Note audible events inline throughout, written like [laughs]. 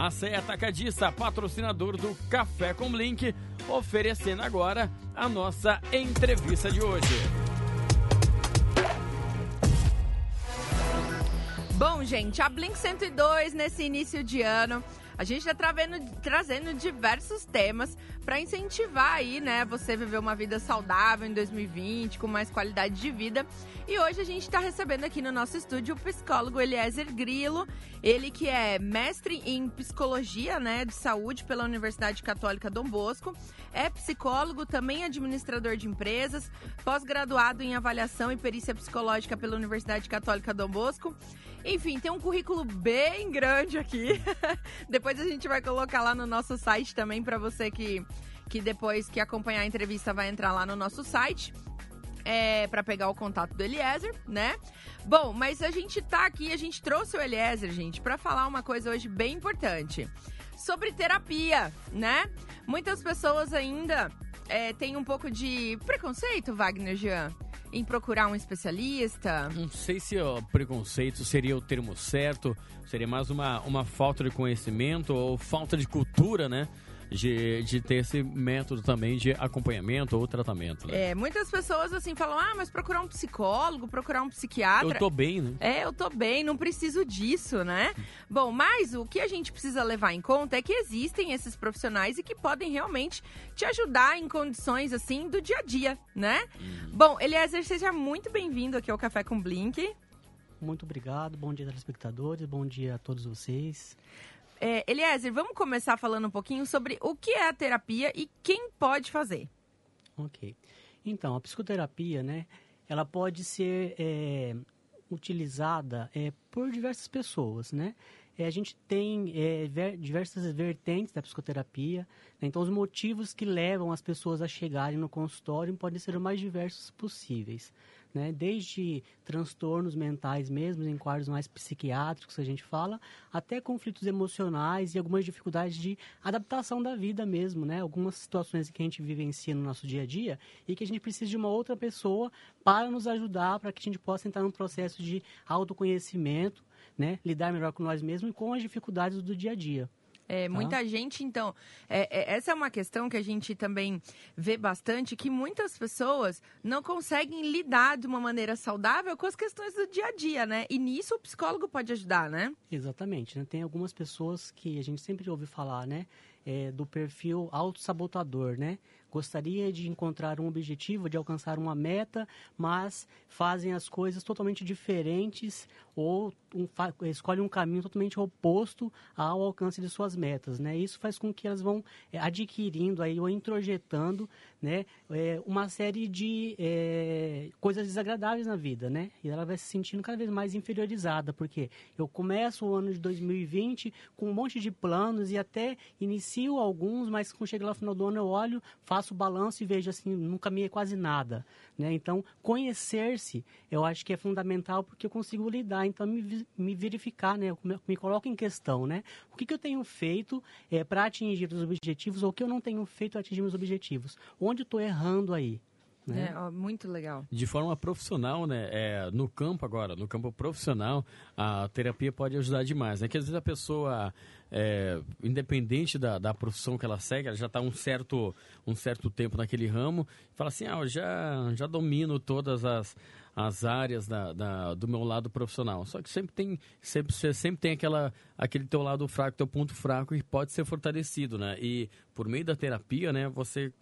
A CE Atacadista, patrocinador do Café com Link, oferecendo agora a nossa entrevista de hoje. Bom, gente, a Blink 102 nesse início de ano a gente está trazendo diversos temas para incentivar aí, né, você viver uma vida saudável em 2020, com mais qualidade de vida. E hoje a gente está recebendo aqui no nosso estúdio o psicólogo Eliezer Grilo, ele que é mestre em psicologia, né, de saúde pela Universidade Católica Dom Bosco, é psicólogo, também administrador de empresas, pós-graduado em avaliação e perícia psicológica pela Universidade Católica Dom Bosco. Enfim, tem um currículo bem grande aqui. [laughs] depois a gente vai colocar lá no nosso site também para você que, que depois que acompanhar a entrevista vai entrar lá no nosso site. É, para pegar o contato do Eliezer, né? Bom, mas a gente tá aqui, a gente trouxe o Eliezer, gente, para falar uma coisa hoje bem importante sobre terapia, né? Muitas pessoas ainda é, têm um pouco de preconceito, Wagner Jean em procurar um especialista? Não sei se o preconceito seria o termo certo, seria mais uma, uma falta de conhecimento ou falta de cultura, né? De, de ter esse método também de acompanhamento ou tratamento. Né? É, muitas pessoas assim falam, ah, mas procurar um psicólogo, procurar um psiquiatra. Eu tô bem, né? É, eu tô bem, não preciso disso, né? Bom, mas o que a gente precisa levar em conta é que existem esses profissionais e que podem realmente te ajudar em condições assim do dia a dia, né? Hum. Bom, Eliezer, seja muito bem-vindo aqui ao Café com Blink. Muito obrigado, bom dia telespectadores, bom dia a todos vocês. É, Eliezer, vamos começar falando um pouquinho sobre o que é a terapia e quem pode fazer. Ok. Então, a psicoterapia, né, ela pode ser é, utilizada é, por diversas pessoas, né? É, a gente tem é, ver, diversas vertentes da psicoterapia, né? então os motivos que levam as pessoas a chegarem no consultório podem ser os mais diversos possíveis né? desde transtornos mentais mesmo, em quadros mais psiquiátricos que a gente fala, até conflitos emocionais e algumas dificuldades de adaptação da vida mesmo, né? Algumas situações que a gente vivencia no nosso dia a dia e que a gente precisa de uma outra pessoa para nos ajudar, para que a gente possa entrar num processo de autoconhecimento, né? Lidar melhor com nós mesmos e com as dificuldades do dia a dia. É, tá. muita gente, então, é, é, essa é uma questão que a gente também vê bastante, que muitas pessoas não conseguem lidar de uma maneira saudável com as questões do dia a dia, né? E nisso o psicólogo pode ajudar, né? Exatamente. Né? Tem algumas pessoas que a gente sempre ouve falar, né? É, do perfil autossabotador, né? gostaria de encontrar um objetivo, de alcançar uma meta, mas fazem as coisas totalmente diferentes ou um, escolhem um caminho totalmente oposto ao alcance de suas metas, né? Isso faz com que elas vão é, adquirindo aí ou introjetando, né, é, uma série de é, coisas desagradáveis na vida, né? E ela vai se sentindo cada vez mais inferiorizada, porque eu começo o ano de 2020 com um monte de planos e até inicio alguns, mas quando chega lá no final do ano eu olho, faço o balanço e vejo assim, não caminhei quase nada. Né? Então, conhecer-se, eu acho que é fundamental porque eu consigo lidar, então me, me verificar, né? Me, me coloco em questão, né? O que, que eu tenho feito é, para atingir os objetivos ou o que eu não tenho feito para atingir os objetivos? Onde estou errando aí? Né? É, ó, muito legal. De forma profissional, né? É, no campo agora, no campo profissional, a terapia pode ajudar demais. Né? Que às vezes a pessoa, é, independente da, da profissão que ela segue, ela já está um certo, um certo tempo naquele ramo, fala assim, ah, eu já, já domino todas as, as áreas da, da, do meu lado profissional. Só que sempre tem, sempre, sempre tem aquela, aquele teu lado fraco, teu ponto fraco que pode ser fortalecido, né? E por meio da terapia, né, você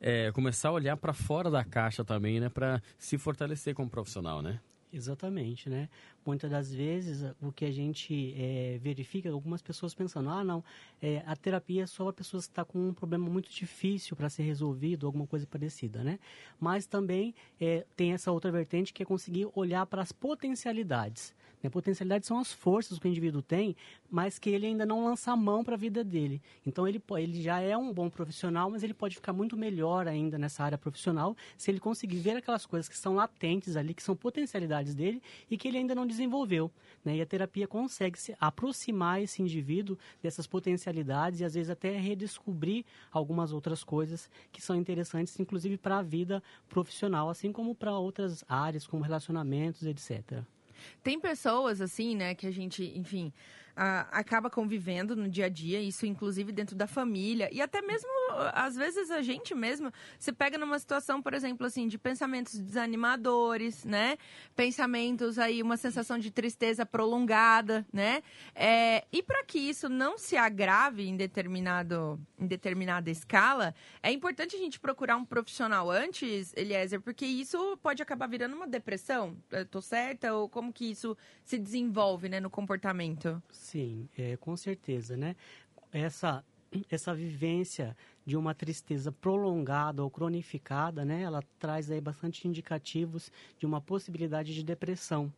é, começar a olhar para fora da caixa também, né, para se fortalecer como profissional, né? Exatamente, né? Muitas das vezes o que a gente é, verifica, algumas pessoas pensando, ah, não, é, a terapia é só para pessoas que estão tá com um problema muito difícil para ser resolvido, alguma coisa parecida, né? Mas também é, tem essa outra vertente que é conseguir olhar para as potencialidades. Né? Potencialidades são as forças que o indivíduo tem, mas que ele ainda não lança a mão para a vida dele. Então ele, ele já é um bom profissional, mas ele pode ficar muito melhor ainda nessa área profissional se ele conseguir ver aquelas coisas que são latentes ali, que são potencialidades dele e que ele ainda não desenvolveu. Né? E a terapia consegue se aproximar esse indivíduo dessas potencialidades e às vezes até redescobrir algumas outras coisas que são interessantes, inclusive para a vida profissional, assim como para outras áreas, como relacionamentos, etc. Tem pessoas, assim, né, que a gente, enfim, acaba convivendo no dia a dia, isso inclusive dentro da família, e até mesmo, às vezes, a gente mesmo se pega numa situação, por exemplo, assim, de pensamentos desanimadores, né? Pensamentos aí, uma sensação de tristeza prolongada, né? É, e para que isso não se agrave em, determinado, em determinada escala, é importante a gente procurar um profissional antes, Eliezer, porque isso pode acabar virando uma depressão. Eu tô certa? Ou como que isso se desenvolve, né, no comportamento? Sim, é, com certeza, né? Essa, essa vivência de uma tristeza prolongada ou cronificada, né? Ela traz aí bastante indicativos de uma possibilidade de depressão.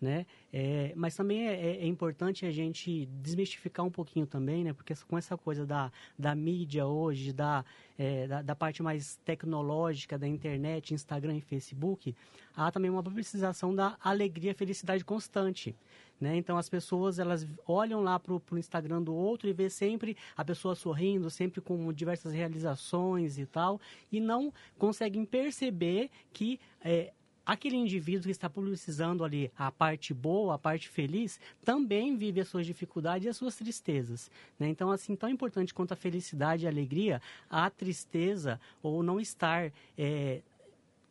Né? É, mas também é, é, é, importante a gente desmistificar um pouquinho também, né? Porque com essa coisa da, da mídia hoje, da, é, da, da, parte mais tecnológica da internet, Instagram e Facebook, há também uma precisação da alegria, felicidade constante. Né? Então as pessoas elas olham lá para o Instagram do outro e vê sempre a pessoa sorrindo, sempre com diversas realizações e tal, e não conseguem perceber que é, aquele indivíduo que está publicizando ali a parte boa, a parte feliz, também vive as suas dificuldades e as suas tristezas. Né? Então, assim, tão importante quanto a felicidade e a alegria, a tristeza ou não estar é,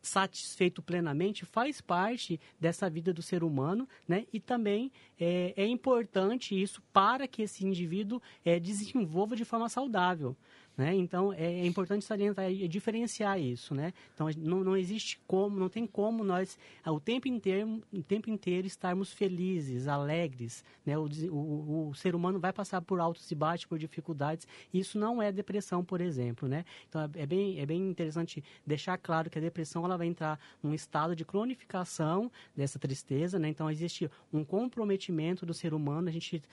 satisfeito plenamente faz parte dessa vida do ser humano, né? E também é, é importante isso para que esse indivíduo é, desenvolva de forma saudável. Né? Então, é, é importante salientar e diferenciar isso. Né? Então, não, não existe como, não tem como nós, o tempo inteiro, o tempo inteiro estarmos felizes, alegres. Né? O, o, o ser humano vai passar por altos e baixos, por dificuldades. Isso não é depressão, por exemplo. Né? Então, é, é bem, é bem interessante deixar claro que a depressão ela vai entrar num estado de cronificação dessa tristeza. Né? Então, existe um comprometimento do ser humano. A gente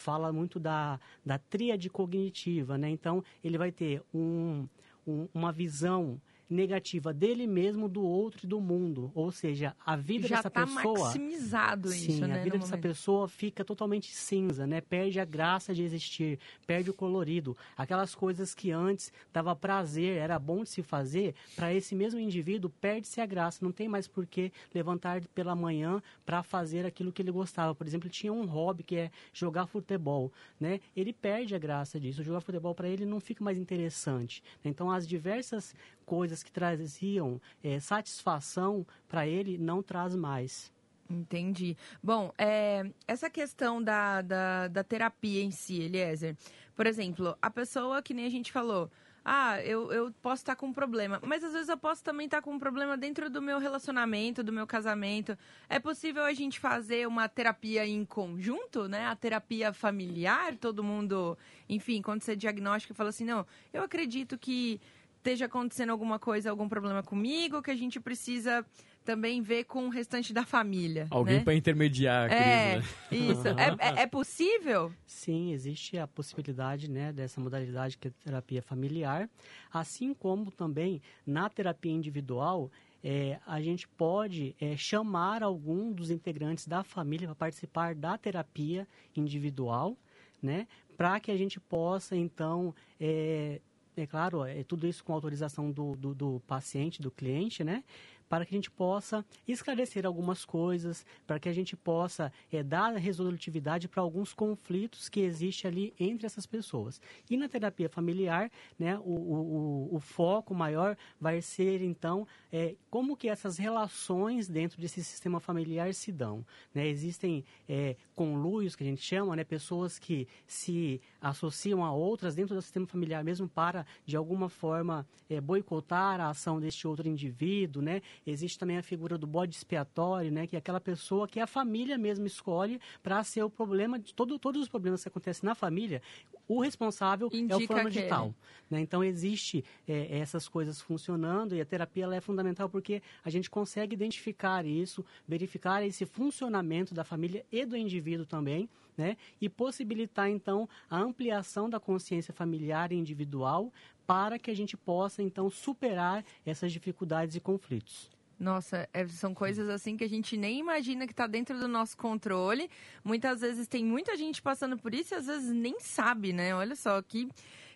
fala muito da, da tríade cognitiva, né? Então, ele vai ter um, um, uma visão negativa dele mesmo, do outro e do mundo. Ou seja, a vida Já dessa tá pessoa. maximizado sim, isso, né? A vida dessa momento. pessoa fica totalmente cinza, né? Perde a graça de existir, perde o colorido. Aquelas coisas que antes dava prazer, era bom de se fazer, para esse mesmo indivíduo perde-se a graça. Não tem mais por que levantar pela manhã para fazer aquilo que ele gostava. Por exemplo, ele tinha um hobby que é jogar futebol, né? Ele perde a graça disso. Jogar futebol para ele não fica mais interessante. Então, as diversas coisas que traziam é, satisfação para ele não traz mais. Entendi. Bom, é, essa questão da, da, da terapia em si, Eliezer, por exemplo, a pessoa que nem a gente falou, ah, eu, eu posso estar com um problema, mas às vezes eu posso também estar com um problema dentro do meu relacionamento, do meu casamento. É possível a gente fazer uma terapia em conjunto, né? A terapia familiar, todo mundo, enfim, quando você diagnóstica, fala assim, não, eu acredito que esteja acontecendo alguma coisa, algum problema comigo, que a gente precisa também ver com o restante da família. Alguém né? para intermediar a É, crise, né? isso. [laughs] É, é, é possível? Sim, existe a possibilidade né, dessa modalidade que é a terapia familiar, assim como também na terapia individual. É, a gente pode é, chamar algum dos integrantes da família para participar da terapia individual, né, para que a gente possa, então, é, é claro, é tudo isso com autorização do, do, do paciente, do cliente, né? Para que a gente possa esclarecer algumas coisas, para que a gente possa é, dar resolutividade para alguns conflitos que existem ali entre essas pessoas. E na terapia familiar, né, o, o, o foco maior vai ser, então, é, como que essas relações dentro desse sistema familiar se dão. Né? Existem é, conluios, que a gente chama, né, pessoas que se associam a outras dentro do sistema familiar mesmo para, de alguma forma, é, boicotar a ação deste outro indivíduo, né? Existe também a figura do bode expiatório, né? Que é aquela pessoa que a família mesmo escolhe para ser o problema de todo, todos os problemas que acontecem na família. O responsável Indica é o fulano de tal. Né? Então, existe é, essas coisas funcionando e a terapia é fundamental porque a gente consegue identificar isso, verificar esse funcionamento da família e do indivíduo também, né? E possibilitar, então, a ampliação da consciência familiar e individual para que a gente possa, então, superar essas dificuldades e conflitos. Nossa, é- são coisas assim que a gente nem imagina que está dentro do nosso controle. Muitas vezes tem muita gente passando por isso e às vezes nem sabe, né? Olha só que,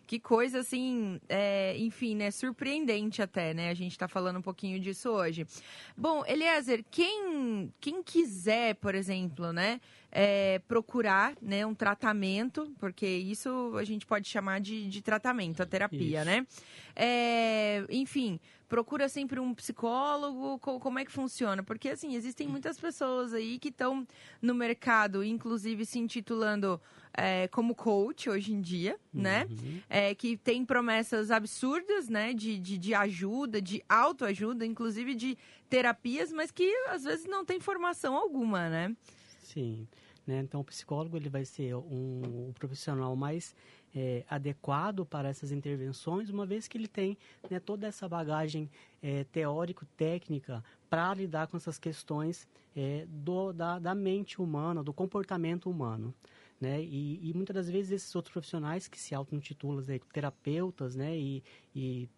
que coisa assim, é, enfim, né? Surpreendente até, né? A gente está falando um pouquinho disso hoje. Bom, Eliezer, quem, quem quiser, por exemplo, né? é, procurar né, um tratamento, porque isso a gente pode chamar de, de tratamento, a terapia, isso. né? É, enfim, procura sempre um psicólogo? Como é que funciona? Porque, assim, existem muitas pessoas aí que estão no mercado, inclusive se intitulando é, como coach hoje em dia, né? Uhum. É, que tem promessas absurdas, né? De, de, de ajuda, de autoajuda, inclusive de terapias, mas que às vezes não tem formação alguma, né? Sim. Né? Então, o psicólogo ele vai ser um, um profissional mais é, adequado para essas intervenções, uma vez que ele tem né, toda essa bagagem é, teórico-técnica para lidar com essas questões é, do, da, da, mente humana, do comportamento humano. Né? E, e, muitas das vezes esses outros profissionais que se auto-intitulam terapeutas né? e, e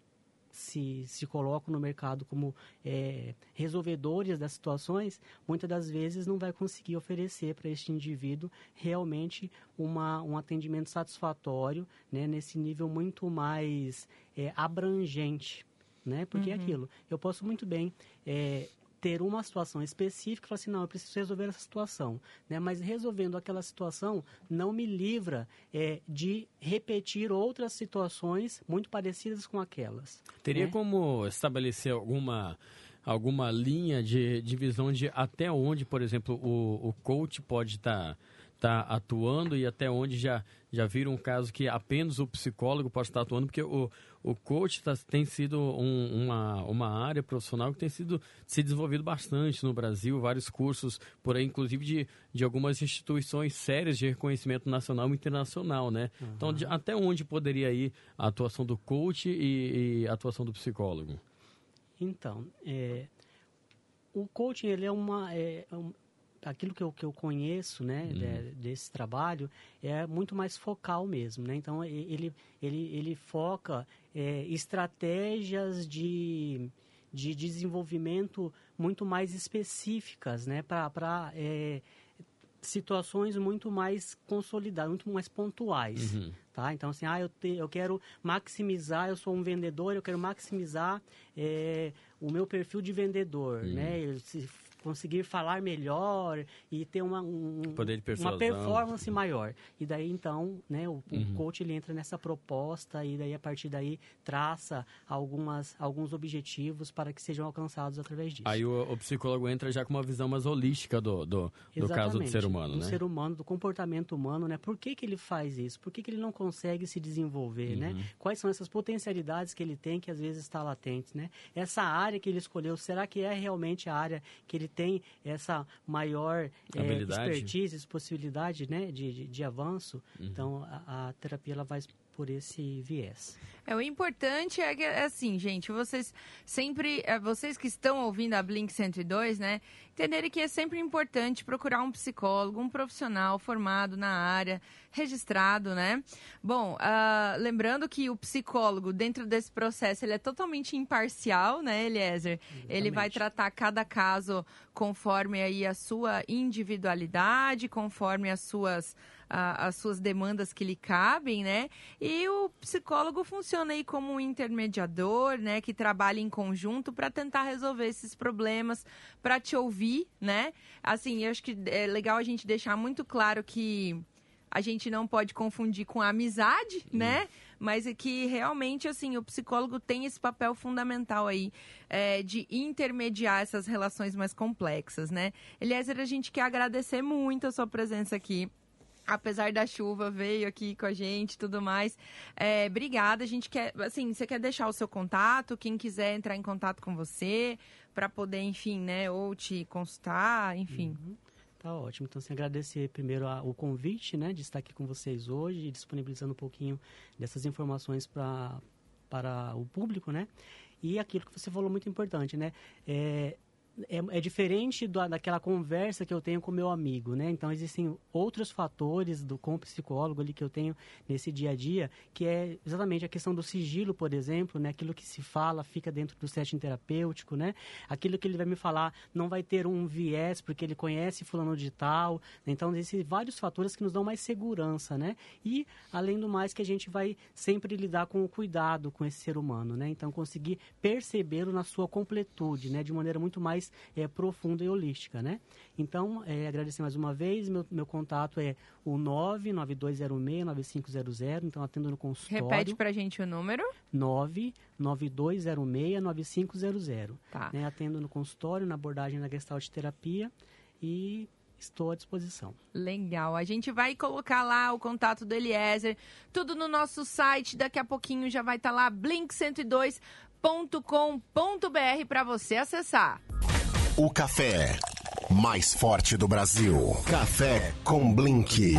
se, se colocam no mercado como é, resolvedores das situações, muitas das vezes não vai conseguir oferecer para este indivíduo realmente uma, um atendimento satisfatório né, nesse nível muito mais é, abrangente. Né? Porque é uhum. é aquilo, eu posso muito bem é, ter uma situação específica e falar assim, não, eu preciso resolver essa situação. Né? Mas resolvendo aquela situação não me livra é, de repetir outras situações muito parecidas com aquelas. Teria né? como estabelecer alguma alguma linha de divisão de, de até onde, por exemplo, o, o coach pode estar... Tá está atuando e até onde já, já viram um caso que apenas o psicólogo pode estar atuando, porque o, o coach tá, tem sido um, uma, uma área profissional que tem sido se desenvolvido bastante no Brasil, vários cursos por aí, inclusive de, de algumas instituições sérias de reconhecimento nacional e internacional, né? Uhum. Então, de, até onde poderia ir a atuação do coach e, e a atuação do psicólogo? Então, é, o coaching ele é uma é, é aquilo que eu, que eu conheço né, uhum. de, desse trabalho é muito mais focal mesmo. Né? Então, ele, ele, ele foca é, estratégias de, de desenvolvimento muito mais específicas né, para é, situações muito mais consolidadas, muito mais pontuais. Uhum. Tá? Então, assim, ah, eu, te, eu quero maximizar, eu sou um vendedor, eu quero maximizar é, o meu perfil de vendedor, uhum. né? Se conseguir falar melhor e ter uma, um, uma performance maior. E daí, então, né, o, uhum. o, coach ele entra nessa proposta e daí, a partir daí, traça algumas, alguns objetivos para que sejam alcançados através disso. Aí o, o psicólogo entra já com uma visão mais holística do, do, do caso do ser humano, do né? Do ser humano, do comportamento humano, né? Por que, que ele faz isso? Por que, que ele não consegue se desenvolver, né? uhum. né? Quais são essas potencialidades que ele tem que às vezes está latente, né? Essa área que ele escolheu, será que é realmente a área que ele tem essa maior é, expertise, possibilidade né, de, de, de avanço. Uhum. Então, a, a terapia ela vai por esse viés. É, o importante é que, é assim, gente, vocês sempre, é, vocês que estão ouvindo a Blink 102, né, entenderem que é sempre importante procurar um psicólogo, um profissional formado na área, registrado, né? Bom, uh, lembrando que o psicólogo, dentro desse processo, ele é totalmente imparcial, né, Eliezer? Exatamente. Ele vai tratar cada caso conforme aí a sua individualidade, conforme as suas a, as suas demandas que lhe cabem, né? E o psicólogo funciona aí como um intermediador, né? Que trabalha em conjunto para tentar resolver esses problemas, para te ouvir, né? Assim, eu acho que é legal a gente deixar muito claro que a gente não pode confundir com a amizade, né? Mas é que realmente, assim, o psicólogo tem esse papel fundamental aí é, de intermediar essas relações mais complexas, né? Eliezer, a gente quer agradecer muito a sua presença aqui apesar da chuva, veio aqui com a gente e tudo mais. É, obrigada. A gente quer, assim, você quer deixar o seu contato? Quem quiser entrar em contato com você para poder, enfim, né, ou te consultar, enfim. Uhum. Tá ótimo. Então, assim, agradecer primeiro a, o convite, né, de estar aqui com vocês hoje, disponibilizando um pouquinho dessas informações para para o público, né? E aquilo que você falou muito importante, né? É, é, é, diferente do, daquela conversa que eu tenho com meu amigo, né? Então existem outros fatores do com o psicólogo ali que eu tenho nesse dia a dia, que é exatamente a questão do sigilo, por exemplo, né? Aquilo que se fala fica dentro do setting terapêutico, né? Aquilo que ele vai me falar não vai ter um viés porque ele conhece fulano de tal. Então existem vários fatores que nos dão mais segurança, né? E além do mais que a gente vai sempre lidar com o cuidado com esse ser humano, né? Então conseguir percebê-lo na sua completude, né? De maneira muito mais mais é, profunda e holística, né? Então, é, agradecer mais uma vez, meu, meu contato é o 99206-9500, então atendo no consultório. Repete pra gente o número. 99206-9500. Tá. Né, atendo no consultório, na abordagem da Gestalt Terapia e estou à disposição. Legal. A gente vai colocar lá o contato do Eliezer, tudo no nosso site. Daqui a pouquinho já vai estar lá, blink102.com.br para você acessar. O café mais forte do Brasil. Café com Blink.